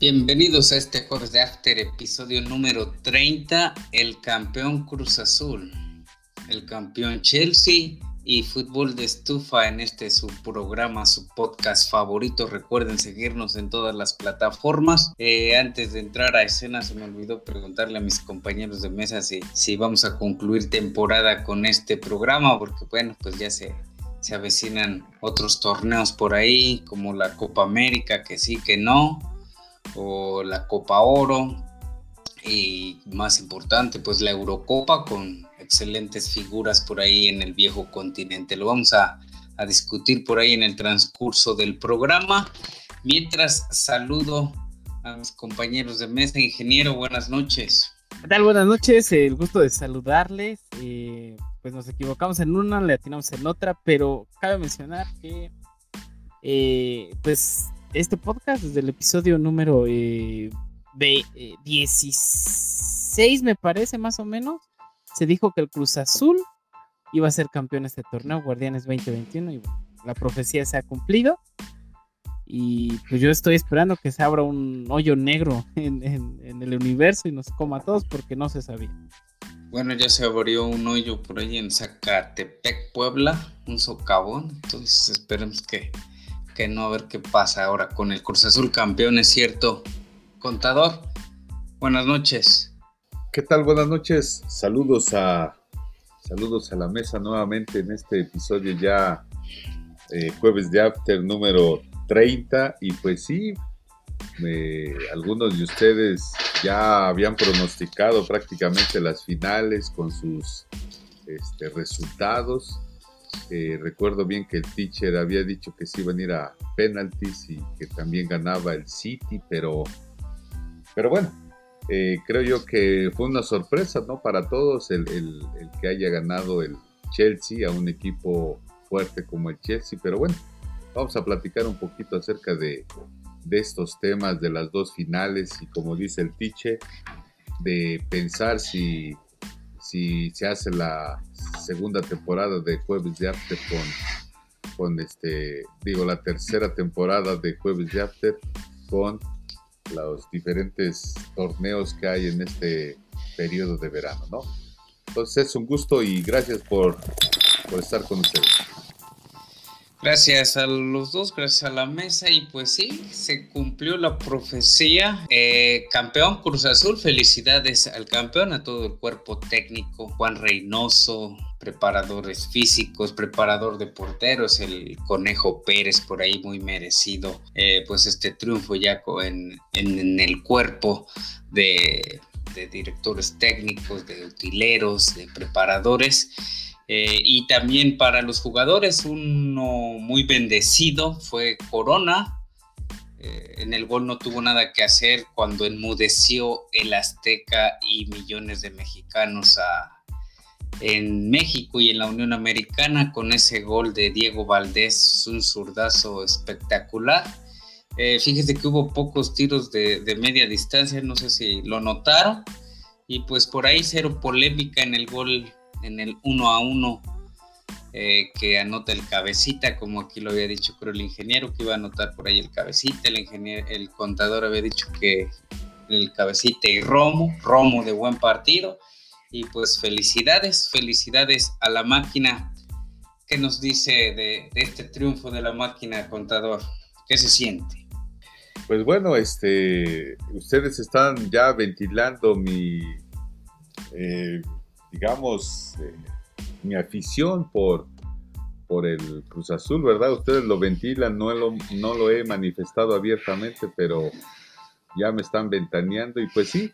Bienvenidos a este jueves de After, episodio número 30, el campeón Cruz Azul, el campeón Chelsea y fútbol de estufa en este su programa, su podcast favorito. Recuerden seguirnos en todas las plataformas. Eh, antes de entrar a escena se me olvidó preguntarle a mis compañeros de mesa si, si vamos a concluir temporada con este programa, porque bueno, pues ya se, se avecinan otros torneos por ahí, como la Copa América, que sí, que no o la Copa Oro y más importante pues la Eurocopa con excelentes figuras por ahí en el viejo continente. Lo vamos a, a discutir por ahí en el transcurso del programa. Mientras saludo a mis compañeros de mesa, ingeniero, buenas noches. ¿Qué tal? Buenas noches, el gusto de saludarles. Eh, pues nos equivocamos en una, le atinamos en otra, pero cabe mencionar que eh, pues este podcast, desde el episodio número eh, 16, eh, me parece más o menos, se dijo que el Cruz Azul iba a ser campeón este torneo, Guardianes 2021, y la profecía se ha cumplido. Y pues yo estoy esperando que se abra un hoyo negro en, en el universo y nos coma a todos porque no se sabía. Bueno, ya se abrió un hoyo por ahí en Zacatepec, Puebla, un socavón. Entonces esperemos que, no, a ver qué pasa ahora con el Cruz Azul campeón, es cierto. Contador, buenas noches. ¿Qué tal? Buenas noches. Saludos a saludos a la mesa nuevamente en este episodio ya eh, jueves de After número 30 y pues sí, algunos de ustedes ya habían pronosticado prácticamente las finales con sus este, resultados eh, recuerdo bien que el teacher había dicho que se iban a ir a penalties y que también ganaba el City, pero, pero bueno, eh, creo yo que fue una sorpresa ¿no? para todos el, que haya ganado el Chelsea a un equipo fuerte como el Chelsea, pero bueno, vamos a platicar un poquito acerca de, de estos temas de las dos finales y como dice el teacher, de pensar si si se hace la segunda temporada de Jueves de After con, con este, digo, la tercera temporada de Jueves de After con los diferentes torneos que hay en este periodo de verano, ¿no? Entonces es un gusto y gracias por, por estar con ustedes. Gracias a los dos, gracias a la mesa y pues sí, se cumplió la profecía. Eh, campeón Cruz Azul, felicidades al campeón, a todo el cuerpo técnico, Juan Reynoso, preparadores físicos, preparador de porteros, el Conejo Pérez por ahí muy merecido, eh, pues este triunfo ya en, en, el cuerpo de, de directores técnicos, de utileros, de preparadores. Eh, y también para los jugadores, uno muy bendecido fue Corona. Eh, en el gol no tuvo nada que hacer cuando enmudeció el Azteca y millones de mexicanos en México y en la Unión Americana con ese gol de Diego Valdés, un zurdazo espectacular. Eh, fíjese que hubo pocos tiros de, de media distancia, no sé si lo notaron. Y pues por ahí cero polémica en el gol en el uno a uno eh, que anota el cabecita, como aquí lo había dicho creo el ingeniero que iba a anotar por ahí el cabecita, el ingeniero, el contador había dicho que el cabecita y Romo, Romo de buen partido. Y pues felicidades, felicidades a la máquina. ¿Qué nos dice de, este triunfo de la máquina, contador? ¿Qué se siente? Pues bueno, este, ustedes están ya ventilando mi, eh, digamos, eh, mi afición por, por el Cruz Azul, ¿verdad? Ustedes lo ventilan, no lo, no lo he manifestado abiertamente, pero ya me están ventaneando y pues sí,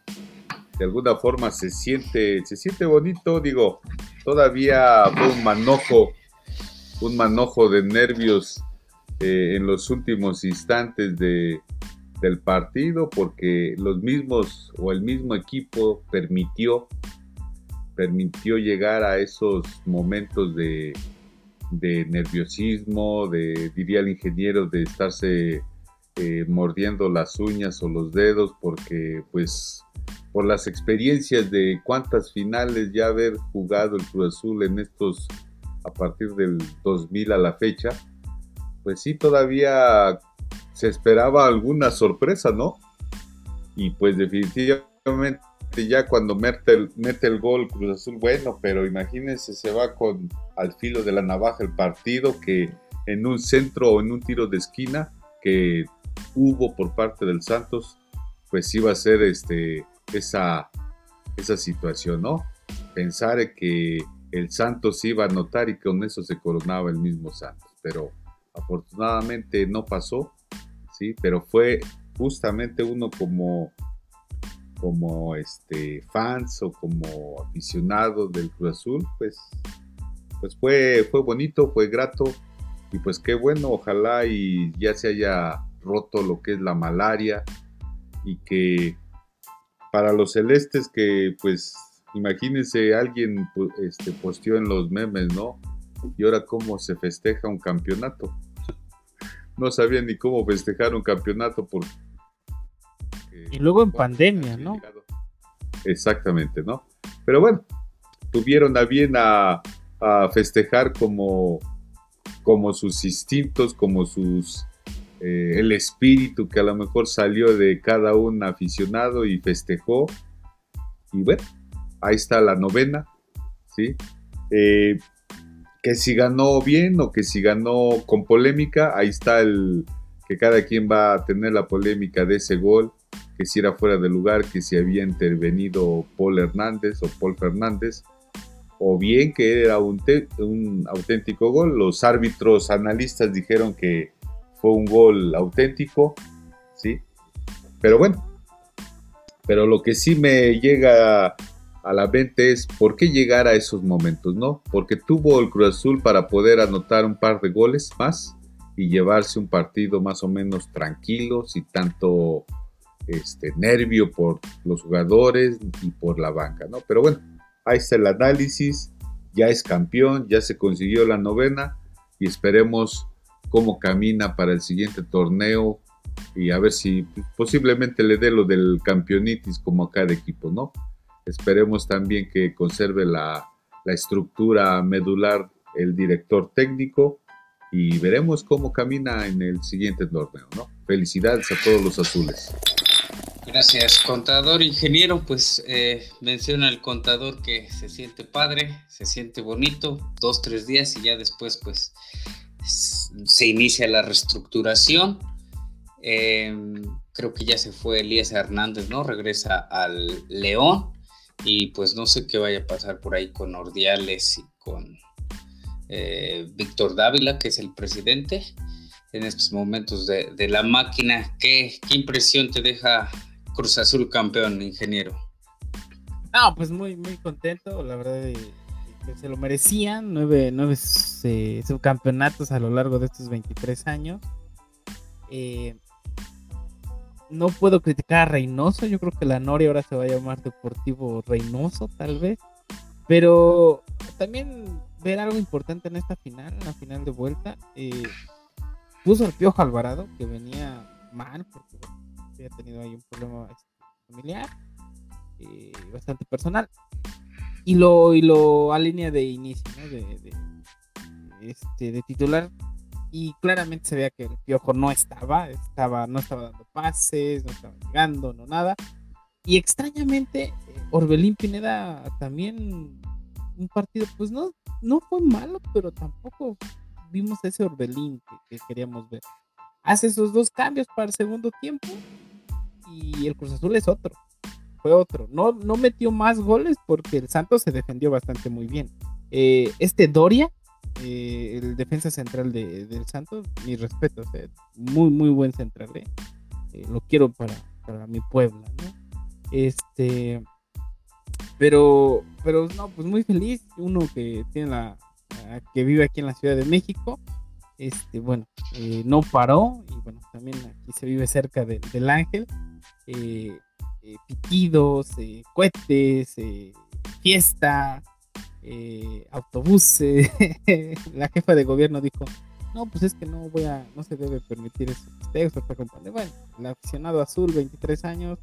de alguna forma se siente, se siente bonito, digo, todavía fue un manojo, un manojo de nervios eh, en los últimos instantes de, del partido porque los mismos o el mismo equipo permitió permitió llegar a esos momentos de, nerviosismo, de, diría el ingeniero, de estarse eh, mordiendo las uñas o los dedos, porque pues por las experiencias de cuántas finales ya haber jugado el Cruz Azul en estos, a partir del 2000 a la fecha, pues sí, todavía se esperaba alguna sorpresa, ¿no? Y pues definitivamente ya cuando mete el, mete el gol Cruz Azul, bueno, pero imagínense, se va con al filo de la navaja el partido que en un centro o en un tiro de esquina que hubo por parte del Santos, pues iba a ser este, esa, esa situación, ¿no? Pensar que el Santos iba a anotar y con eso se coronaba el mismo Santos, pero afortunadamente no pasó, ¿sí? Pero fue justamente uno como como este fans o como aficionado del Cruz Azul, pues, pues fue, fue bonito, fue grato y pues qué bueno, ojalá y ya se haya roto lo que es la malaria y que para los celestes que pues imagínense alguien este, posteó en los memes, ¿no? Y ahora cómo se festeja un campeonato. No sabía ni cómo festejar un campeonato porque y luego en pandemia, ¿no? Exactamente, ¿no? Pero bueno, tuvieron a bien a, festejar como, como sus instintos, como sus eh, el espíritu que a lo mejor salió de cada un aficionado y festejó. Y bueno, ahí está la novena, ¿sí? Eh, que si ganó bien o que si ganó con polémica, ahí está el que cada quien va a tener la polémica de ese gol que si era fuera de lugar, que si había intervenido Paul Hernández o Paul Fernández, o bien que era un, auténtico gol. Los árbitros analistas dijeron que fue un gol auténtico, ¿sí? Pero bueno, pero lo que sí me llega a la mente es por qué llegar a esos momentos, ¿no? Porque tuvo el Cruz Azul para poder anotar un par de goles más y llevarse un partido más o menos tranquilo, sin tanto este, nervio por los jugadores y por la banca, ¿no? Pero bueno, ahí está el análisis, ya es campeón, ya se consiguió la novena y esperemos cómo camina para el siguiente torneo y a ver si posiblemente le dé lo del campeonitis como a cada equipo, ¿no? Esperemos también que conserve la, la estructura medular el director técnico y veremos cómo camina en el siguiente torneo, ¿no? Felicidades a todos los azules. Gracias, contador ingeniero. Pues eh, menciona el contador que se siente padre, se siente bonito, dos, tres días y ya después pues se inicia la reestructuración. Em, creo que ya se fue Elías Hernández, ¿no? Regresa al León y pues no sé qué vaya a pasar por ahí con Ordiales y con eh, Víctor Dávila, que es el presidente en estos momentos de, la máquina. ¿Qué, ¿Qué impresión te deja Cruz Azul campeón, ingeniero? No, pues muy, muy contento, la verdad, que se lo merecían, nueve, nueve eh, subcampeonatos a lo largo de estos 23 años. Eh, no puedo criticar a Reynoso, yo creo que la Noria ahora se va a llamar Deportivo Reynoso, tal vez. Pero también ver algo importante en esta final, en la final de vuelta, eh, puso al Piojo Alvarado, que venía mal, porque había tenido ahí un problema este, familiar eh, bastante personal. Y lo y lo alinea de inicio de, este de titular. Y claramente se veía que el piojo no estaba estaba no estaba dando pases no estaba llegando no nada. Y extrañamente eh, Orbelín Pineda también un partido pues no no fue malo pero tampoco vimos ese Orbelín que queríamos ver. Hace esos dos cambios para el segundo tiempo y el Cruz Azul es otro. Fue otro. No, no metió más goles porque el Santos se defendió bastante muy bien. Eh, este Doria, eh, el defensa central de, del Santos, mi respeto, muy, muy buen central. Eh. lo quiero para, para mi Puebla, Este. Pero, pero no, pues muy feliz. Uno que tiene la, que vive aquí en la Ciudad de México este, bueno, no paró y bueno, también aquí se vive cerca del Ángel eh, eh, eh, cohetes, fiesta, autobuses. la jefa de gobierno dijo, no, pues es que no voy a, no se debe permitir eso. Bueno, el aficionado azul, 23 años,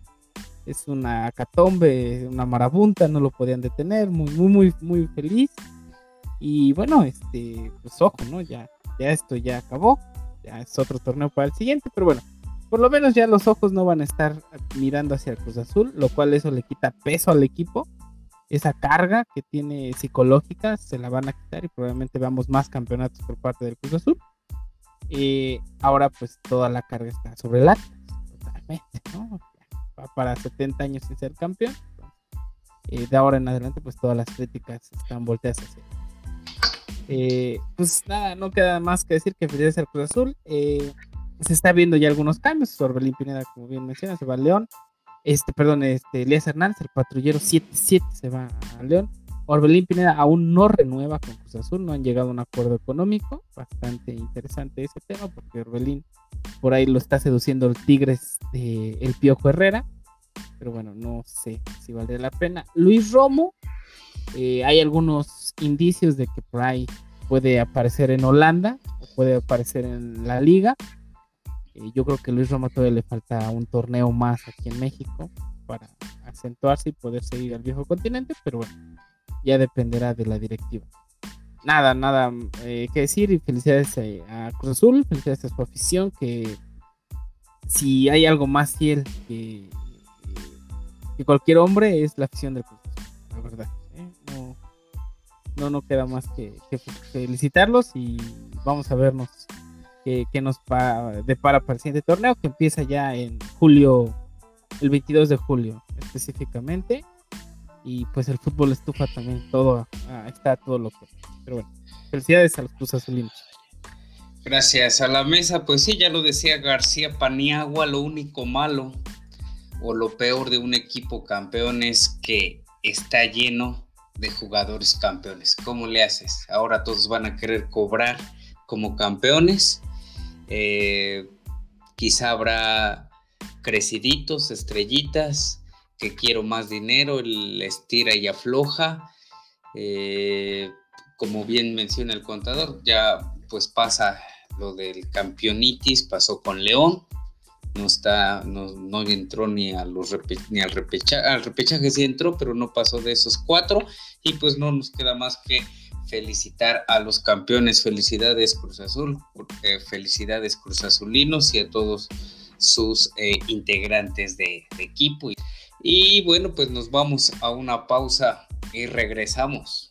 es una catombe, una marabunta, no lo podían detener, muy, muy, muy, muy feliz. Y bueno, este, pues ojo, ¿no? Ya, ya esto ya acabó, ya es otro torneo para el siguiente, pero bueno, por lo menos ya los ojos no van a estar mirando hacia el Cruz Azul, lo cual eso le quita peso al equipo. Esa carga que tiene psicológica se la van a quitar y probablemente veamos más campeonatos por parte del Cruz Azul. Y ahora pues toda la carga está sobre el Atlas, totalmente, ¿no? Va para 70 años sin ser campeón. Eh, de ahora en adelante pues todas las críticas están volteadas hacia eh, pues nada, no queda más que decir que felicidades al Cruz Azul. Eh, se está viendo ya algunos cambios. Orbelín Pineda, como bien menciona, se va a León. Este, perdón, este, Elías Hernández, el patrullero 7-7 se va a León. Orbelín Pineda aún no renueva con Cruz Azul, no han llegado a un acuerdo económico. Bastante interesante ese tema, porque Orbelín por ahí lo está seduciendo el Tigres El Piojo Herrera. Pero bueno, no sé si valdría la pena. Luis Romo, eh, hay algunos indicios de que por ahí puede aparecer en Holanda o puede aparecer en la liga. Eh, yo creo que Luis Roma todavía le falta un torneo más aquí en México para acentuarse y poder seguir al viejo continente, pero bueno, ya dependerá de la directiva. Nada, nada eh, que decir y felicidades a Cruz Azul, felicidades a su afición, que si hay algo más fiel que, cualquier hombre es la afición del Cruz Azul, la verdad. No, no, queda más que, felicitarlos y vamos a vernos que, nos depara para el siguiente torneo, que empieza ya en julio, el 22 de julio específicamente. Y pues el fútbol estufa también todo, está todo loco. Pero bueno, felicidades a los Cruz Azulinos. Gracias a la mesa, pues sí, ya lo decía García Paniagua, lo único malo o lo peor de un equipo campeón es que está lleno de jugadores campeones. ¿Cómo le haces? Ahora todos van a querer cobrar como campeones eh, quizá habrá creciditos, estrellitas, que quiero más dinero, el estira y afloja. Eh, como bien menciona el contador, ya pues pasa lo del campeonitis, pasó con León, no está, no, entró ni a los ni al repechaje, al repechaje sí entró, pero no pasó de esos cuatro, y pues no nos queda más que felicitar a los campeones, felicidades Cruz Azul, felicidades Cruz Azulinos y a todos sus eh, integrantes de equipo. Y bueno, pues nos vamos a una pausa y regresamos.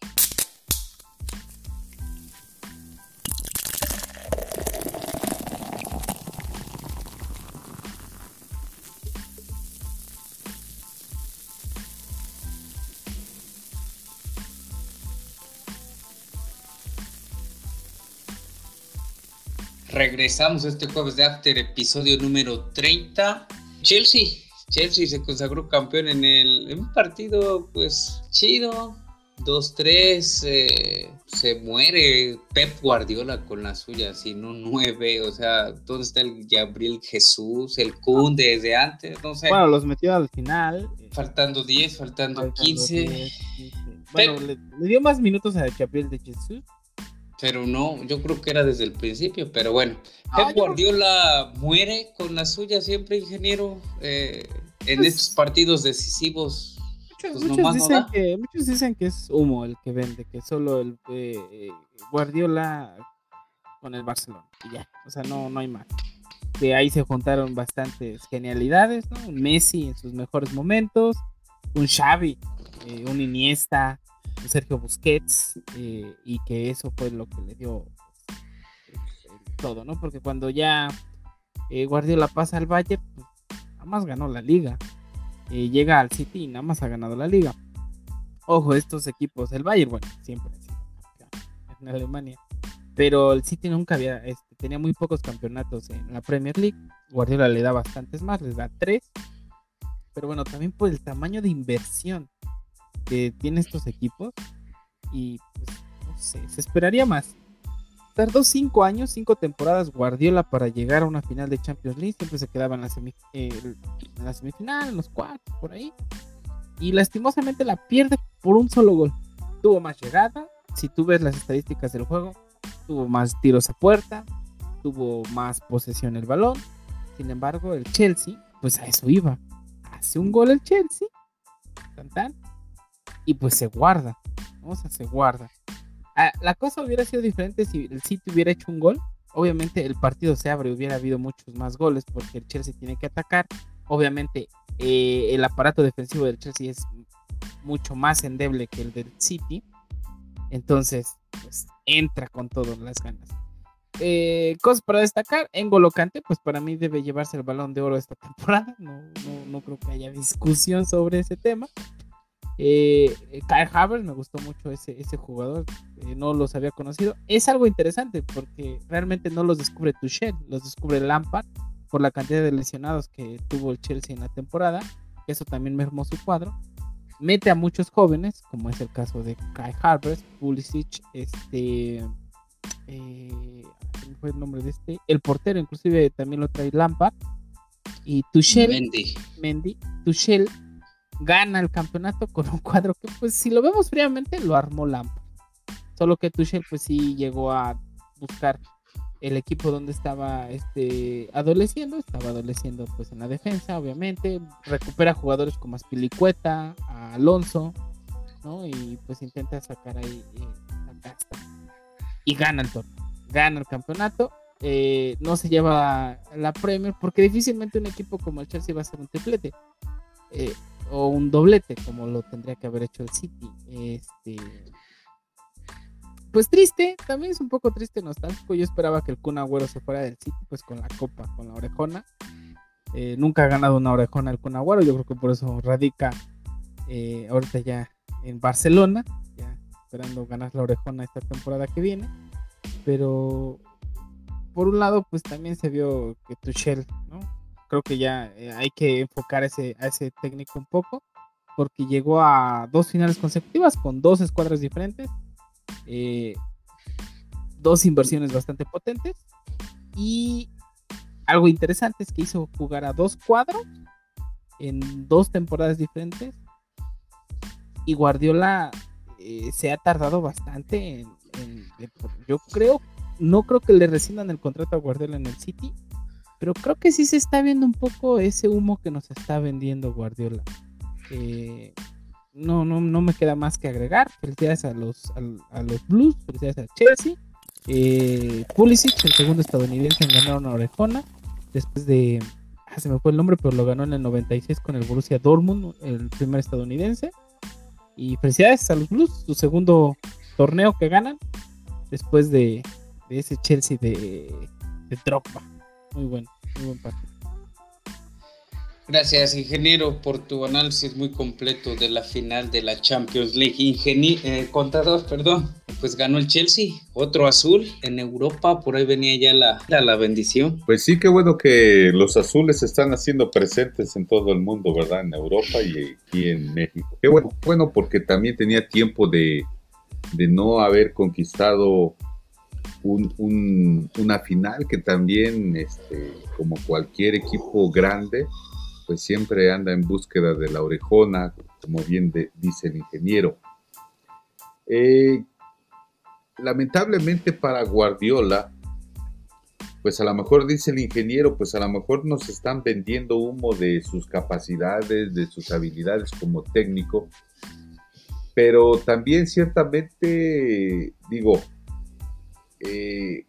Regresamos este jueves de After, episodio número 30. Chelsea, Chelsea se consagró campeón en, el, un partido pues chido. 2-3, eh, se muere Pep Guardiola con la suya, no 9, o sea, ¿dónde está el Gabriel Jesús, el Kun desde antes? No sé. Bueno, los metió al final. Faltando 10, faltando, 15. Bueno, le, dio más minutos a Gabriel de Jesús, pero no, yo creo que era desde el principio, pero bueno. Ah, Pep Guardiola muere con la suya siempre, ingeniero, eh, en pues estos partidos decisivos. Muchos, pues dicen que, muchos dicen que es humo el que vende, que solo el eh, Guardiola con el Barcelona, y ya, o sea, no, no hay más. Que ahí se juntaron bastantes genialidades, ¿no? Un Messi en sus mejores momentos, un Xavi, eh, un Iniesta, Sergio Busquets eh, y que eso fue lo que le dio pues, todo, ¿no? Porque cuando ya eh, Guardiola pasa al Bayern, pues, nada más ganó la liga. Eh, llega al City y nada más ha ganado la liga. Ojo, estos equipos, el Bayern, bueno, siempre en Alemania. Pero el City nunca había, este, tenía muy pocos campeonatos en la Premier League. Guardiola le da bastantes más, les da tres. Pero bueno, también por el tamaño de inversión que tiene estos equipos. Y pues, se esperaría más. Tardó cinco años, cinco temporadas Guardiola para llegar a una final de Champions League. Siempre se quedaba la, en la semifinal, en los cuartos, por ahí. Y lastimosamente la pierde por un solo gol. Tuvo más llegada. Si tú ves las estadísticas del juego, tuvo más tiros a puerta, tuvo más posesión el balón. Sin embargo, el Chelsea, pues a eso iba. Hace un gol el Chelsea. Tan, tan y pues se guarda, o sea, se guarda. Ah, la cosa hubiera sido diferente si el City hubiera hecho un gol obviamente el partido se abre, hubiera habido muchos más goles porque el Chelsea tiene que atacar. Obviamente eh, el aparato defensivo del Chelsea es mucho más endeble que el del City. Entonces, pues entra con todas las ganas. Eh, cosas para destacar, en Golocante, pues para mí debe llevarse el balón de oro esta temporada. No, no, creo que haya discusión sobre ese tema. Eh, Kyle Havertz, me gustó mucho ese, ese jugador, eh, no los había conocido. Es algo interesante porque realmente no los descubre Tuchel, los descubre Lampard por la cantidad de lesionados que tuvo el Chelsea en la temporada. Eso también mermó su cuadro. Mete a muchos jóvenes, como es el caso de Kai Havertz, Pulisic, este, eh, fue el nombre de este? El portero, inclusive también lo trae Lampard. Y Tuchel, Mendy. Mendy, Tuchel gana el campeonato con un cuadro que, pues, si lo vemos fríamente, lo armó Lampard. Solo que Tuchel, pues, sí llegó a buscar el equipo donde estaba este adoleciendo, estaba adoleciendo pues en la defensa, obviamente, recupera jugadores como Aspilicueta, Alonso, ¿no? Y pues intenta sacar ahí eh, y gana el torneo, gana el campeonato, eh, no se lleva la Premier porque difícilmente un equipo como el Chelsea va a hacer un triplete eh, o un doblete como lo tendría que haber hecho el City, este pues triste, también es un poco triste, nostálgico. Yo esperaba que el Kun Agüero se fuera del City, pues con la copa, con la orejona. Eh, nunca ha ganado una orejona el Kun yo creo que por eso radica eh, ahorita ya en Barcelona, ya esperando ganar la orejona esta temporada que viene. Pero por un lado, pues también se vio que Tuchel, ¿no? Creo que ya eh, hay que enfocar ese, a ese técnico un poco, porque llegó a dos finales consecutivas con dos escuadras diferentes eh, dos inversiones bastante potentes. Y algo interesante es que hizo jugar a dos cuadros en dos temporadas diferentes. Y Guardiola eh, se ha tardado bastante en, Yo creo, no creo que le rescindan el contrato a Guardiola en el City. Pero creo que sí se está viendo un poco ese humo que nos está vendiendo Guardiola. Eh, no, no, no me queda más que agregar. Felicidades a los, a, los Blues, felicidades a Chelsea. Eh, Pulisic, el segundo estadounidense en ganar una orejona. Después de. Ah, se me fue el nombre, pero lo ganó en el 96 con el Borussia Dortmund, el primer estadounidense. Y felicidades a los Blues, su segundo torneo que ganan. Después de, de ese Chelsea de, de Drogba. Muy bueno, muy buen partido. Gracias, ingeniero, por tu análisis muy completo de la final de la Champions League. Eh, contador, perdón, pues ganó el Chelsea, otro azul en Europa, por ahí venía ya la, la, bendición. Pues sí, qué bueno que los azules están haciendo presentes en todo el mundo, ¿verdad? En Europa y aquí en México. Qué bueno, bueno porque también tenía tiempo de, no haber conquistado una final que también, este, como cualquier equipo grande, pues siempre anda en búsqueda de la orejona, como bien dice el ingeniero. Eh, lamentablemente para Guardiola, pues a lo mejor dice el ingeniero, pues a lo mejor nos están vendiendo humo de sus capacidades, de sus habilidades como técnico, pero también ciertamente, digo, eh,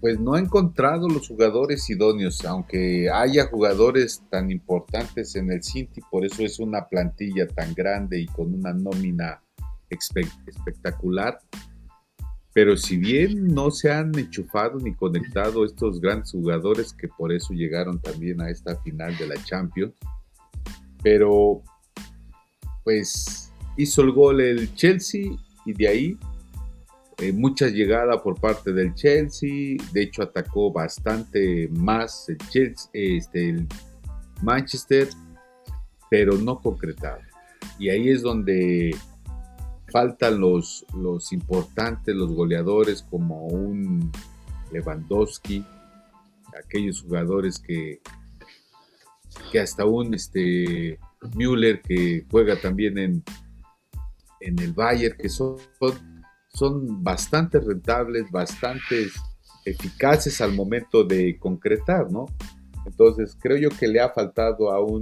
pues no ha encontrado los jugadores idóneos, aunque haya jugadores tan importantes en el Cinti, por eso es una plantilla tan grande y con una nómina espectacular. Pero si bien no se han enchufado ni conectado estos grandes jugadores que por eso llegaron también a esta final de la Champions, pero pues hizo el gol el Chelsea y de ahí eh, mucha llegada por parte del Chelsea, de hecho atacó bastante más el, Chelsea, este, el Manchester, pero no concretado. Y ahí es donde faltan los, los importantes, los goleadores como un Lewandowski, aquellos jugadores que, que hasta un este, Müller que juega también en, en el Bayern, que son son bastante rentables, bastante eficaces al momento de concretar, ¿no? Entonces creo yo que le ha faltado a un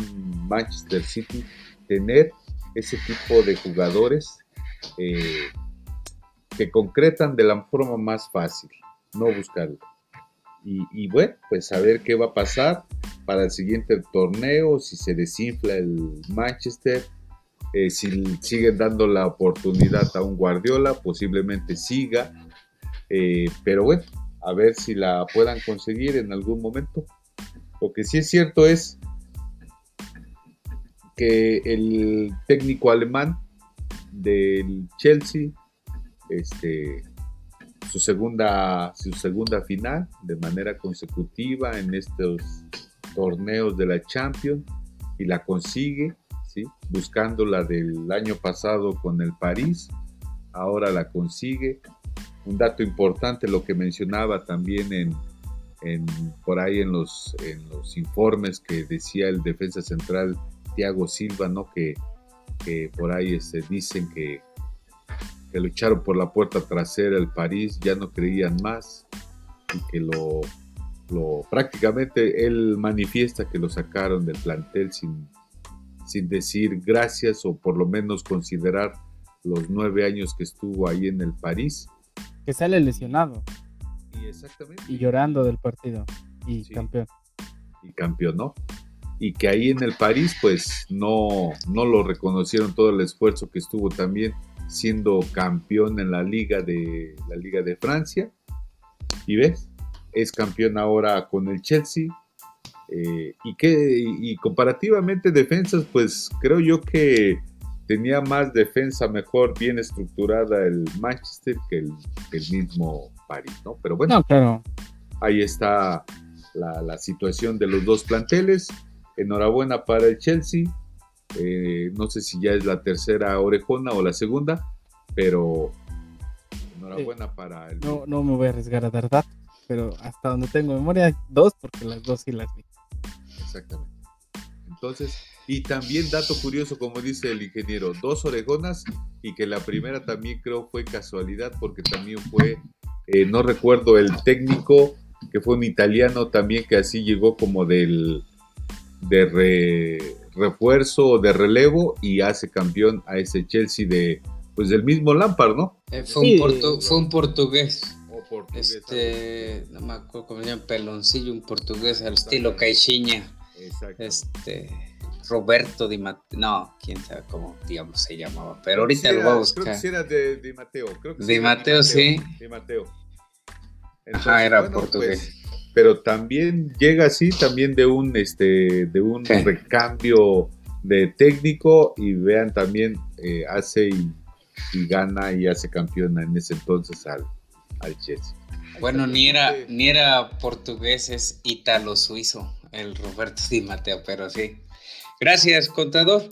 Manchester City tener ese tipo de jugadores eh, que concretan de la forma más fácil, no buscarlo. Y, bueno, pues a ver qué va a pasar para el siguiente torneo, si se desinfla el Manchester, eh, si siguen dando la oportunidad a un Guardiola, posiblemente siga, eh, pero bueno, a ver si la puedan conseguir en algún momento. Lo que sí es cierto es que el técnico alemán del Chelsea, este, su segunda, su segunda final de manera consecutiva en estos torneos de la Champions y la consigue, ¿sí? buscando la del año pasado con el París, ahora la consigue. Un dato importante, lo que mencionaba también en, en por ahí en los, en los informes que decía el defensa central Thiago Silva, ¿no? que, que por ahí este, dicen que que lo echaron por la puerta trasera el París, ya no creían más y que lo, lo prácticamente él manifiesta que lo sacaron del plantel sin, sin decir gracias o por lo menos considerar los nueve años que estuvo ahí en el París. Que sale lesionado. Y exactamente. Y llorando del partido. Y campeón. Y campeón, ¿no? Y que ahí en el París, pues no, no lo reconocieron todo el esfuerzo que estuvo también siendo campeón en la liga de la liga de Francia y ves es campeón ahora con el Chelsea eh, y que y comparativamente defensas pues creo yo que tenía más defensa mejor bien estructurada el Manchester que el, mismo París no pero bueno claro. ahí está la, la situación de los dos planteles enhorabuena para el Chelsea eh, no sé si ya es la tercera orejona o la segunda, pero enhorabuena para el... No, no me voy a arriesgar a dar datos, pero hasta donde tengo memoria, dos, porque las dos sí las vi. Exactamente. Entonces, y también dato curioso, como dice el ingeniero, dos orejonas y que la primera también creo fue casualidad porque también fue, eh, no recuerdo el técnico, que fue un italiano también que así llegó como del de re, refuerzo de relevo y hace campeón a ese Chelsea de pues del mismo Lampard, ¿no? Eh, fue, un fue, un portugués. este, no me acuerdo cómo se llama, peloncillo, un portugués al estilo Caixinha. Este, Roberto Di Mateo, no, quién sabe cómo, digamos, se llamaba, pero ahorita lo voy a buscar. Creo que sí era de Di Mateo, creo que Di, Mateo, sí. Di Mateo. Ajá, era portugués. Pues, pero también llega así, también de un, este, de un recambio de técnico y vean también eh, hace y, gana y hace campeona en ese entonces al, al Chelsea. Bueno, ni era, ni era portugués, es ítalo-suizo, el Roberto Di Mateo, pero sí. Gracias, contador.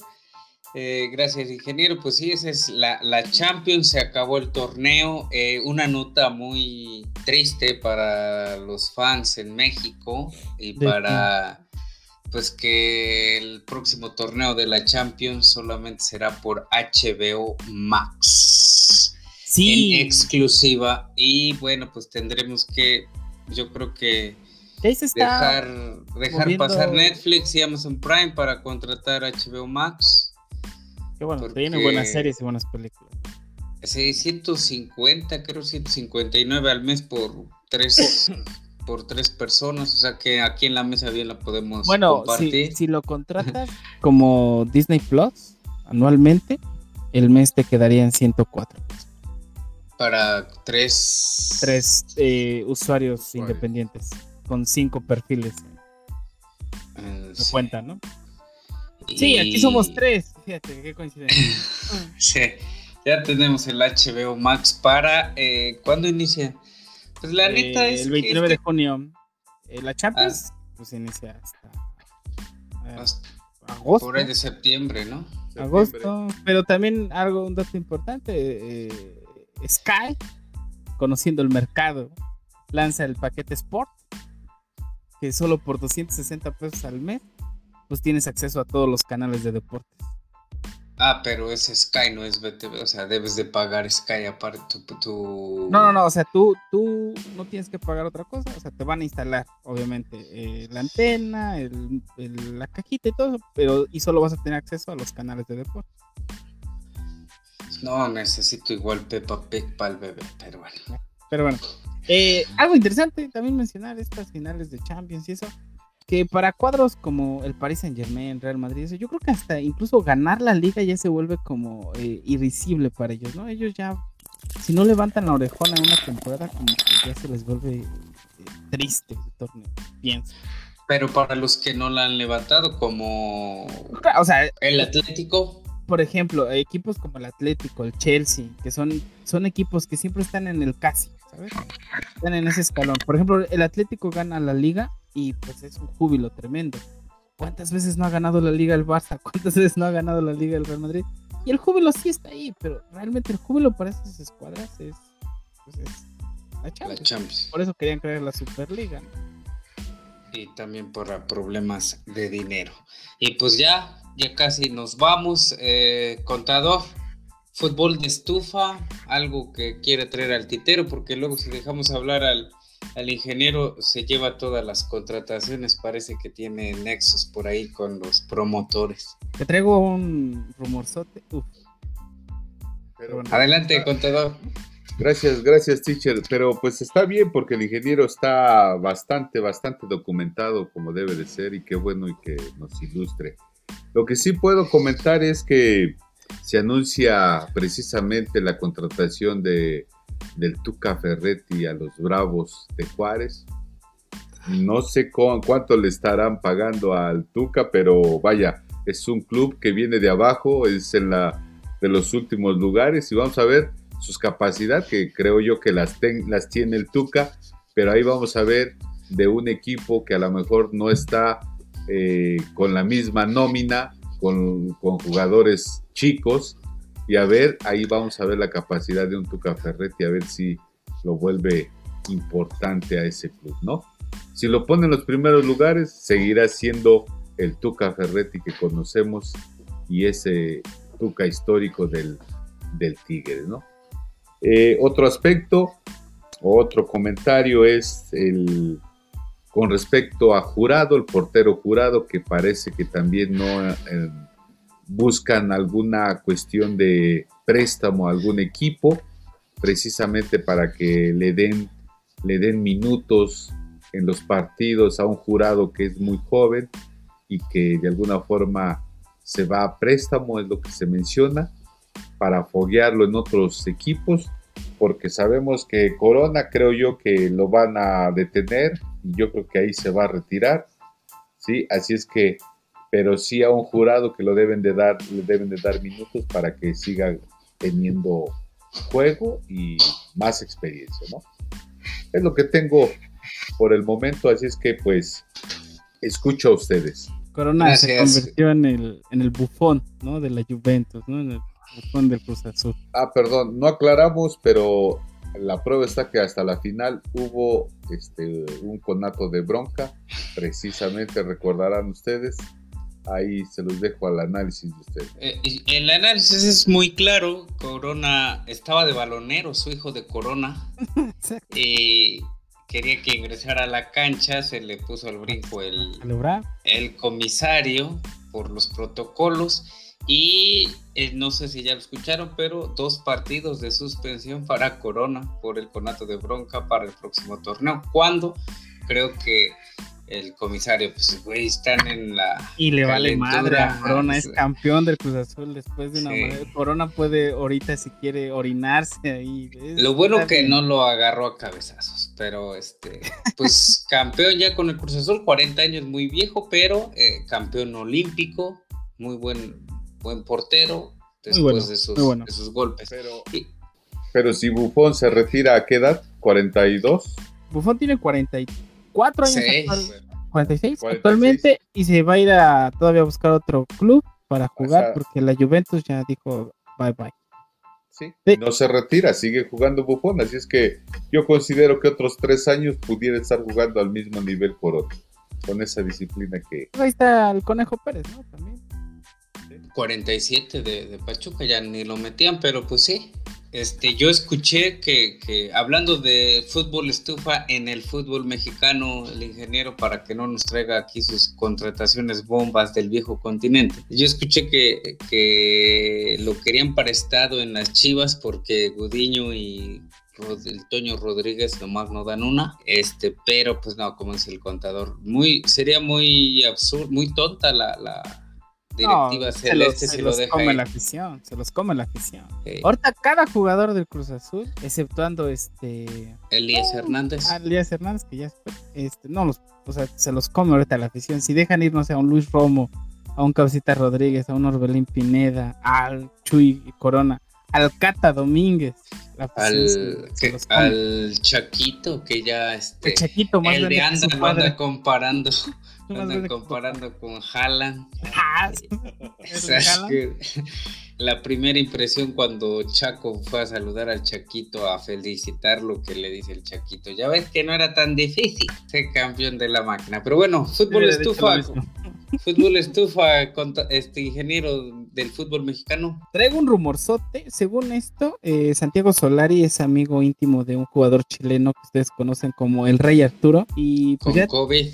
Eh, gracias, ingeniero. Pues sí, esa es la, la Champions, se acabó el torneo. Eh, una nota muy triste para los fans en México y para pues que el próximo torneo de la Champions solamente será por HBO Max. Sí. En exclusiva. Y bueno, pues tendremos que, yo creo que dejar, dejar pasar Netflix y Amazon Prime para contratar HBO Max. Bueno, tiene buenas series y buenas películas. 650, creo 159 al mes por tres por tres personas, o sea que aquí en la mesa bien la podemos bueno, compartir. Si, lo contratas como Disney Plus anualmente, el mes te quedaría en 104 Para tres tres eh, usuarios. independientes con cinco perfiles. Uh, cuenta, ¿no? Sí, aquí somos tres. Fíjate, qué coincidencia. sí, ya tenemos el HBO Max para. Eh, ¿Cuándo inicia? Pues la neta es. El 29 de junio. Eh, la Champions, ah. pues inicia hasta. Eh, agosto. Por ahí de septiembre, ¿no? Agosto. Pero también algo, un dato importante: Sky, conociendo el mercado, lanza el paquete Sport, que solo por 260 pesos al mes pues tienes acceso a todos los canales de deportes. Ah, pero es Sky, no es BTV, o sea, debes de pagar Sky aparte tu, No, no, no, o sea, tú, tú no tienes que pagar otra cosa, o sea, te van a instalar, obviamente, eh, la antena, la cajita y todo, pero y solo vas a tener acceso a los canales de deportes. No, necesito igual Peppa Pig para el bebé, pero bueno. Pero bueno, Eh, algo interesante también mencionar estas finales de Champions y eso, que para cuadros como el Paris Saint Germain, Real Madrid, eso, yo creo que hasta incluso ganar la liga ya se vuelve como eh, irrisible para ellos, ¿no? Ellos ya, si no levantan la orejona en una temporada, como que ya se les vuelve eh, triste el torneo, pienso. Pero para los que no la han levantado, como o sea, el Atlético. Por ejemplo, equipos como el Atlético, el Chelsea, que son, son equipos que siempre están en el casi, ¿sabes? Están en ese escalón. Por ejemplo, el Atlético gana la liga y pues es un júbilo tremendo. ¿Cuántas veces no ha ganado la liga el Barça? ¿Cuántas veces no ha ganado la liga el Real Madrid? Y el júbilo sí está ahí, pero realmente el júbilo para esas escuadras es, pues es la Champions. Por eso querían crear la Superliga. ¿no? y también por problemas de dinero. Y pues ya, ya casi nos vamos. Eh, contador, fútbol de estufa, algo que quiere traer al titero, porque luego si dejamos hablar al, al ingeniero se lleva todas las contrataciones, parece que tiene nexos por ahí con los promotores. Te traigo un rumorzote. Adelante, contador. Gracias, gracias, teacher. Pero pues está bien porque el ingeniero está bastante, bastante documentado como debe de ser y qué bueno y que nos ilustre. Lo que sí puedo comentar es que se anuncia precisamente la contratación de, del Tuca Ferretti a los Bravos de Juárez. No sé cuánto le estarán pagando al Tuca, pero vaya, es un club que viene de abajo, es en la de los últimos lugares y vamos a ver sus capacidades, que creo yo que las, las tiene el Tuca, pero ahí vamos a ver de un equipo que a lo mejor no está eh, con la misma nómina, con, jugadores chicos, y a ver, ahí vamos a ver la capacidad de un Tuca Ferretti, a ver si lo vuelve importante a ese club, ¿no? Si lo pone en los primeros lugares, seguirá siendo el Tuca Ferretti que conocemos y ese Tuca histórico del, del Tigre, ¿no? Eh, otro aspecto, otro comentario es el con respecto a jurado, el portero jurado, que parece que también no eh, buscan alguna cuestión de préstamo a algún equipo, precisamente para que le den, le den minutos en los partidos a un jurado que es muy joven y que de alguna forma se va a préstamo, es lo que se menciona para foguearlo en otros equipos, porque sabemos que Corona creo yo que lo van a detener y yo creo que ahí se va a retirar, ¿sí? Así es que, pero sí a un jurado que lo deben de dar, le deben de dar minutos para que siga teniendo juego y más experiencia, ¿no? Es lo que tengo por el momento, así es que pues escucho a ustedes. Corona se convirtió en el, en el bufón, ¿no? De la Juventus, ¿no? Del Cruz Azul. Ah, perdón, no aclaramos, pero la prueba está que hasta la final hubo este, un conato de bronca, precisamente recordarán ustedes. Ahí se los dejo al análisis de ustedes. Eh, el análisis es muy claro. Corona estaba de balonero, su hijo de Corona. y quería que ingresara a la cancha, se le puso al brinco el, el comisario por los protocolos y eh, no sé si ya lo escucharon, pero dos partidos de suspensión para Corona por el conato de bronca para el próximo torneo. Cuando creo que el comisario, pues, güey, están en la. Y le vale madre a Corona, es campeón del Cruz Azul después de una. Corona puede ahorita, si quiere, orinarse ahí. Lo bueno que no lo agarró a cabezazos, pero este, pues, campeón ya con el Cruz Azul, 40 años, muy viejo, pero eh, campeón olímpico, muy buen buen portero después de, sus, golpes. Pero, pero si Buffon se retira a qué edad? ¿42? Buffon tiene 44 años. 46, actualmente y se va a ir a todavía a buscar otro club para jugar porque la Juventus ya dijo bye bye. Sí, no se retira, sigue jugando Buffon, así es que yo considero que otros tres años pudiera estar jugando al mismo nivel por otro, con esa disciplina que... Ahí está el Conejo Pérez, ¿no? También. 47 de, Pachuca, ya ni lo metían, pero pues sí. Este, yo escuché que, hablando de fútbol estufa en el fútbol mexicano, el ingeniero, para que no nos traiga aquí sus contrataciones bombas del viejo continente, yo escuché que, que lo querían para estado en las Chivas porque Gudiño y el Toño Rodríguez nomás no dan una, este, pero pues no, como es el contador, muy, sería muy absurdo, muy tonta la directiva celeste se, los, come la afición, se los come la afición. Ahorita cada jugador del Cruz Azul, exceptuando este Elías Hernández. Ah, Elías Hernández, que ya este, no los, o sea, se los come ahorita la afición. Si dejan irnos a un Luis Romo, a un Cabecita Rodríguez, a un Orbelín Pineda, al Chuy Corona, al Cata Domínguez. Al, al, Chaquito, que ya este, el Chaquito más el de anda, anda comparando andan comparando con Haaland. Ah, la primera impresión cuando Chaco fue a saludar al Chaquito, a felicitarlo, que le dice el Chaquito, ya ves que no era tan difícil ser campeón de la máquina. Pero bueno, fútbol estufa. Fútbol estufa, este ingeniero del fútbol mexicano. Traigo un rumorzote. Según esto, eh, Santiago Solari es amigo íntimo de un jugador chileno que ustedes conocen como el Rey Arturo. Y pues con COVID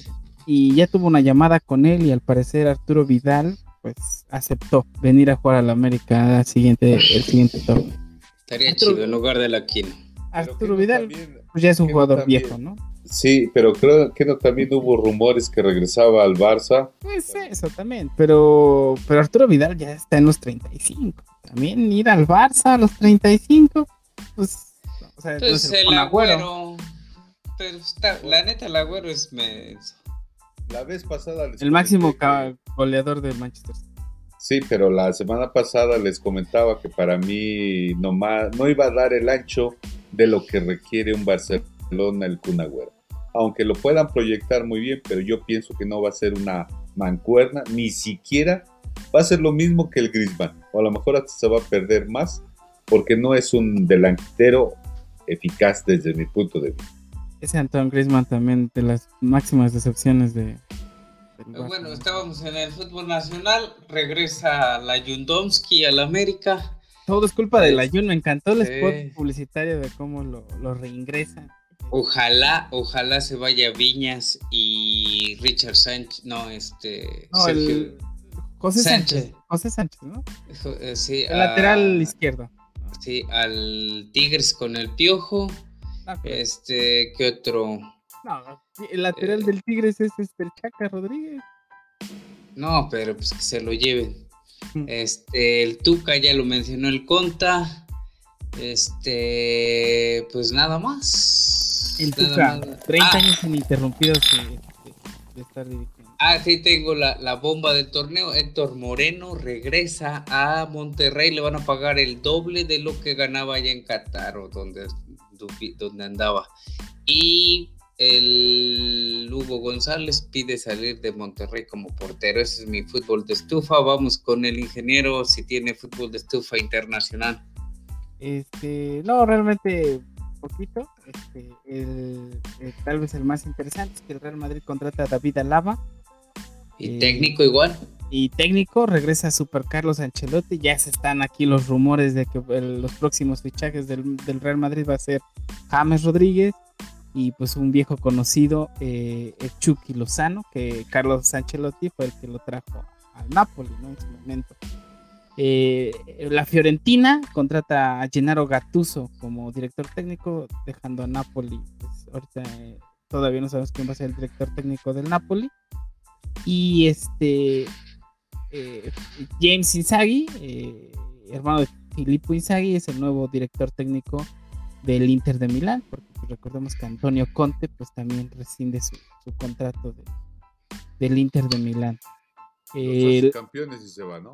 y ya tuvo una llamada con él y al parecer Arturo Vidal pues aceptó venir a jugar al América el siguiente, el siguiente torneo. Estaría chido en lugar de la Quino. Arturo Vidal pues ya es un jugador viejo, ¿no? Sí, pero creo que no, también hubo rumores que regresaba al Barça. Pues eso también, pero, pero Arturo Vidal ya está en los 35. También ir al Barça a los 35, pues... O sea, pues el, agüero. Pero está, la neta, el agüero es... Me la vez pasada El máximo goleador de Manchester Sí, pero la semana pasada les comentaba que para mí no, no iba a dar el ancho de lo que requiere un Barcelona el Kun Aunque lo puedan proyectar muy bien, pero yo pienso que no va a ser una mancuerna, ni siquiera va a ser lo mismo que el Griezmann. O a lo mejor hasta se va a perder más, porque no es un delantero eficaz desde mi punto de vista. Ese Antoine Griezmann también de las máximas decepciones de. bueno, estábamos en el fútbol nacional. Regresa la Yundomski al América. Todo es culpa de la Yun. Me encantó el spot publicitario de cómo lo, lo reingresan. Ojalá, ojalá se vaya Viñas y Richard Sánchez. No, este. No, el José Sánchez. José Sánchez, ¿no? Eh, sí, el lateral izquierdo. Sí, al Tigres con el piojo. Este, ¿qué otro? No, el lateral eh, del Tigres es este, el Chaca Rodríguez. No, pero pues que se lo lleven. Mm. Este, el Tuca ya lo mencionó el Conta. Este, pues nada más. El Tuca, 30 ah. años ininterrumpidos de, estar dirigiendo. Ah, sí, tengo la, la, bomba del torneo. Héctor Moreno regresa a Monterrey. Le van a pagar el doble de lo que ganaba allá en Qatar o donde donde andaba. Y el Hugo González pide salir de Monterrey como portero. Ese es mi fútbol de estufa. Vamos con el ingeniero si tiene fútbol de estufa internacional. Este, no, realmente poquito. Este, tal vez el más interesante es que el Real Madrid contrata a David Alaba. ¿Y eh, técnico igual? Y técnico, regresa Super Carlos Ancelotti. Ya se están aquí los rumores de que los próximos fichajes del, Real Madrid va a ser James Rodríguez y pues un viejo conocido, eh, Chucky Lozano, que Carlos Ancelotti fue el que lo trajo al Napoli ¿no? en su momento. Eh, la Fiorentina contrata a Gennaro Gattuso como director técnico, dejando a Napoli. Pues, ahorita eh, todavía no sabemos quién va a ser el director técnico del Napoli. Y este eh, James Inzaghi, eh, hermano de Filippo Inzaghi, es el nuevo director técnico del Inter de Milán, porque pues, recordemos que Antonio Conte pues también rescinde su, contrato del Inter de Milán. Los campeones y se va, ¿no?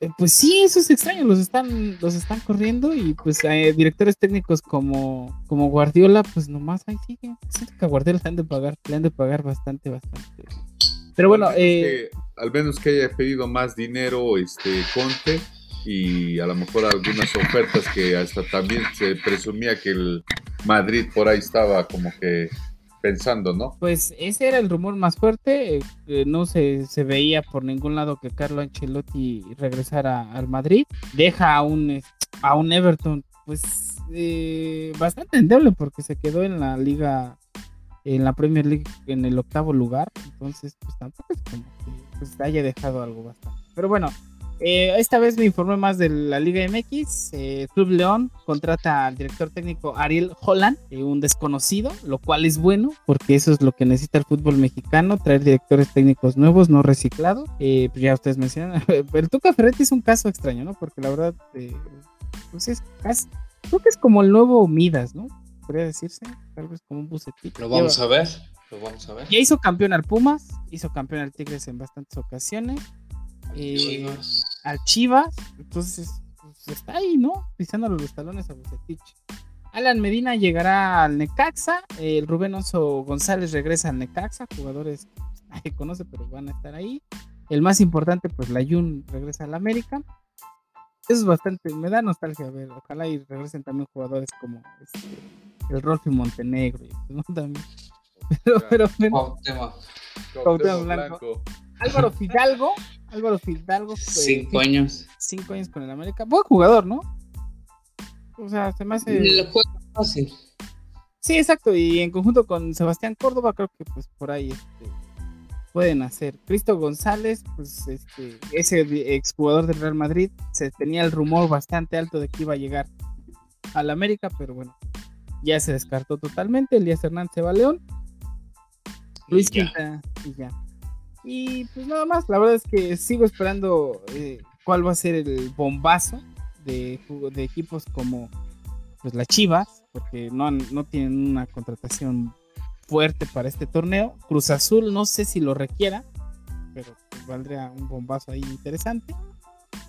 Eh, pues sí, eso es extraño, los están, los están corriendo y pues directores técnicos como, como Guardiola, pues nomás ahí siguen. Siento que a Guardiola le han de pagar, le han de pagar bastante, bastante pero bueno, eh, al menos que haya pedido más dinero este Conte y a lo mejor algunas ofertas que hasta también se presumía que el Madrid por ahí estaba como que pensando, ¿no? Pues ese era el rumor más fuerte, eh, no se, se, veía por ningún lado que Carlo Ancelotti regresara al Madrid, deja a un, a un Everton pues eh, bastante endeble porque se quedó en la liga en la Premier League en el octavo lugar. Entonces, pues tampoco es como que pues, haya dejado algo bastante. Pero bueno, Eh, esta vez me informé más de la Liga MX. Eh, Club León contrata al director técnico Ariel Holland, eh, un desconocido, lo cual es bueno porque eso es lo que necesita el fútbol mexicano, traer directores técnicos nuevos, no reciclados. pues ya ustedes mencionan, el Tuca Ferretti es un caso extraño, ¿no? Porque la verdad, pues es casi, creo que es como el nuevo Midas, ¿no? Podría decirse, tal vez como un bucetito. Lo vamos a ver. Lo vamos a ver. Ya hizo campeón al Pumas, hizo campeón al Tigres en bastantes ocasiones eh, al Chivas. Entonces, pues, está ahí, ¿no? Pisándole los talones a Bucetich. Alan Medina llegará al Necaxa. El Rubén Oso González regresa al Necaxa. Jugadores que pues, nadie conoce, pero van a estar ahí. El más importante, pues la Jun regresa al América. Eso es bastante, me da nostalgia a ver. Ojalá y regresen también jugadores como este, el Rolfi Montenegro. ¿no? También. Pero, pero, Blanco. Álvaro Fidalgo Álvaro Fidalgo. cinco años. Cinco años con el América. Buen jugador, ¿no? O sea, se me hace. El juego fácil. Sí, exacto. Y en conjunto con Sebastián Córdoba, creo que pues por ahí este, pueden hacer. Cristo González, pues este, ese exjugador del Real Madrid, se tenía el rumor bastante alto de que iba a llegar al América, pero bueno, ya se descartó totalmente. Elías Hernández se va a León. Luis Quinta y ya. Y pues nada más, la verdad es que sigo esperando eh, cuál va a ser el bombazo de, de equipos como pues las Chivas, porque no, no tienen una contratación fuerte para este torneo. Cruz Azul no sé si lo requiera, pero pues, valdría un bombazo ahí interesante.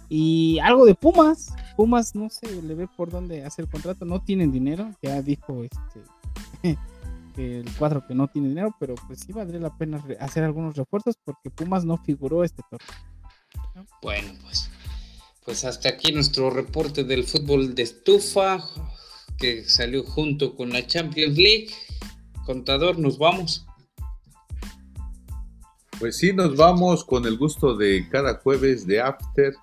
Y algo de Pumas. Pumas no sé, le ve por dónde hacer el contrato. No tienen dinero. Ya dijo este el cuadro que no tiene dinero, pero pues sí valdría la pena hacer algunos refuerzos porque Pumas no figuró este torneo. Bueno, pues, pues hasta aquí nuestro reporte del fútbol de estufa que salió junto con la Champions League. Contador, nos vamos. Pues sí, nos vamos con el gusto de cada jueves de After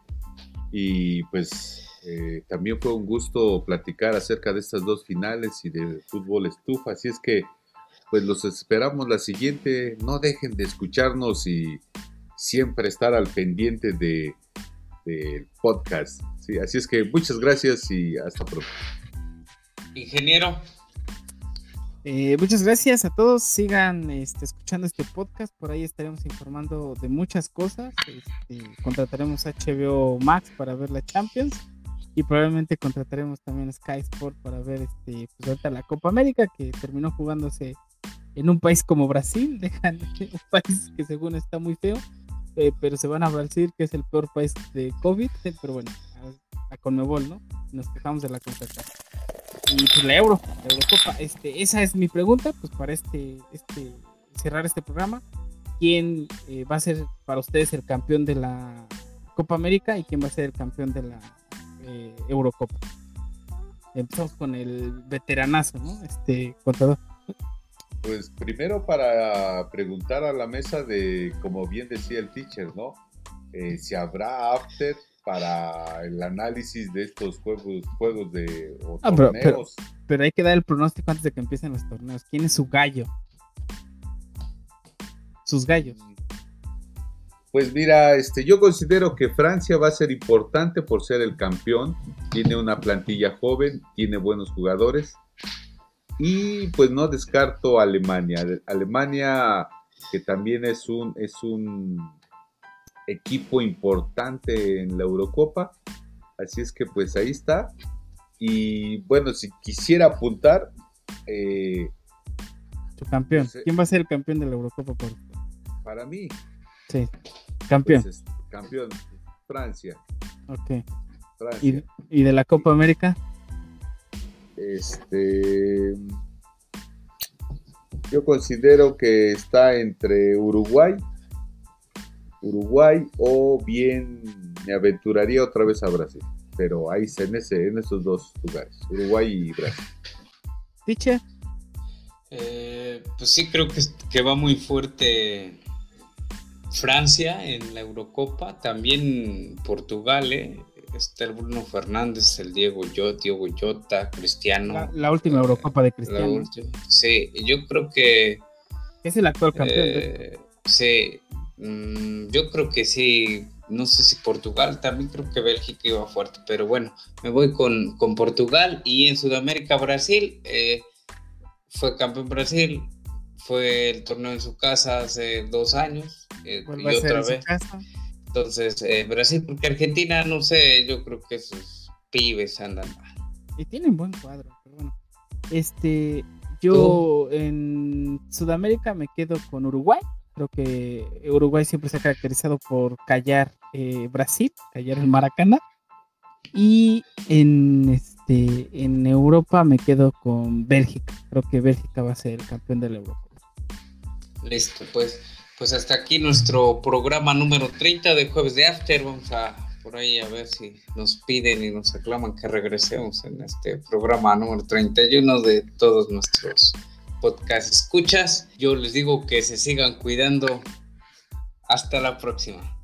y pues eh, también fue un gusto platicar acerca de estas dos finales y de fútbol estufa. Así es que pues los esperamos la siguiente. No dejen de escucharnos y siempre estar al pendiente de del podcast. Sí, así es que muchas gracias y hasta pronto. Ingeniero. Eh, muchas gracias a todos. Sigan este, escuchando este podcast. Por ahí estaremos informando de muchas cosas. Este, contrataremos HBO Max para ver la Champions. Y probablemente contrataremos también Sky Sport para ver este, pues ahorita la Copa América que terminó jugándose en un país como Brasil, dejan un país que según está muy feo, eh, pero se van a Brasil, que es el peor país de COVID, pero bueno, a, Conmebol, ¿no? Nos quejamos de la contratación. Y pues la Euro, la Eurocopa, este, esa es mi pregunta, pues para este, este cerrar este programa. ¿Quién eh, va a ser para ustedes el campeón de la Copa América y quién va a ser el campeón de la eh, Eurocopa? Empezamos con el veteranazo, ¿no? Este contador. Pues primero para preguntar a la mesa de, como bien decía el teacher, ¿no? Eh, si habrá after para el análisis de estos juegos, juegos de ah, torneos. Pero, hay que dar el pronóstico antes de que empiecen los torneos. ¿Quién es su gallo? Sus gallos. Pues mira, este, yo considero que Francia va a ser importante por ser el campeón. Tiene una plantilla joven, tiene buenos jugadores y pues no descarto Alemania. Alemania que también es un, es un equipo importante en la Eurocopa. Así es que pues ahí está. Y bueno, si quisiera apuntar... Eh, tu campeón. Pues, eh, ¿Quién va a ser el campeón de la Eurocopa? Por... Para mí. Sí, campeón. Pues, campeón, Francia. Ok. ¿Y, ¿Y de la Copa América? Este, yo considero que está entre Uruguay, Uruguay o bien me aventuraría otra vez a Brasil, pero ahí en ese, en esos dos lugares, Uruguay y Brasil. Diche. Eh, pues sí, creo que, que va muy fuerte Francia en la Eurocopa, también Portugal, ¿eh? está el Bruno Fernández, el Diego Jota, Diego Jota, Cristiano. La, última Eurocopa de Cristiano. sí, yo creo que... Es el actual campeón. Eh, sí, mm, yo creo que sí no sé si Portugal, también creo que Bélgica iba fuerte, pero bueno, me voy con, con Portugal y en Sudamérica Brasil, eh, fue campeón Brasil, fue el torneo en su casa hace dos años eh, y otra vez. Entonces, eh, Brasil, porque Argentina, no sé, yo creo que esos pibes andan mal. Y tienen buen cuadro, pero bueno. Este, yo en Sudamérica me quedo con Uruguay. Creo que Uruguay siempre se ha caracterizado por callar eh, Brasil, callar el Maracaná. Y en este en Europa me quedo con Bélgica. Creo que Bélgica va a ser el campeón de la Europa. Listo, pues, pues hasta aquí nuestro programa número 30 de Jueves de After. Vamos a por ahí a ver si nos piden y nos aclaman que regresemos en este programa número 31 de todos nuestros podcast escuchas. Yo les digo que se sigan cuidando. Hasta la próxima.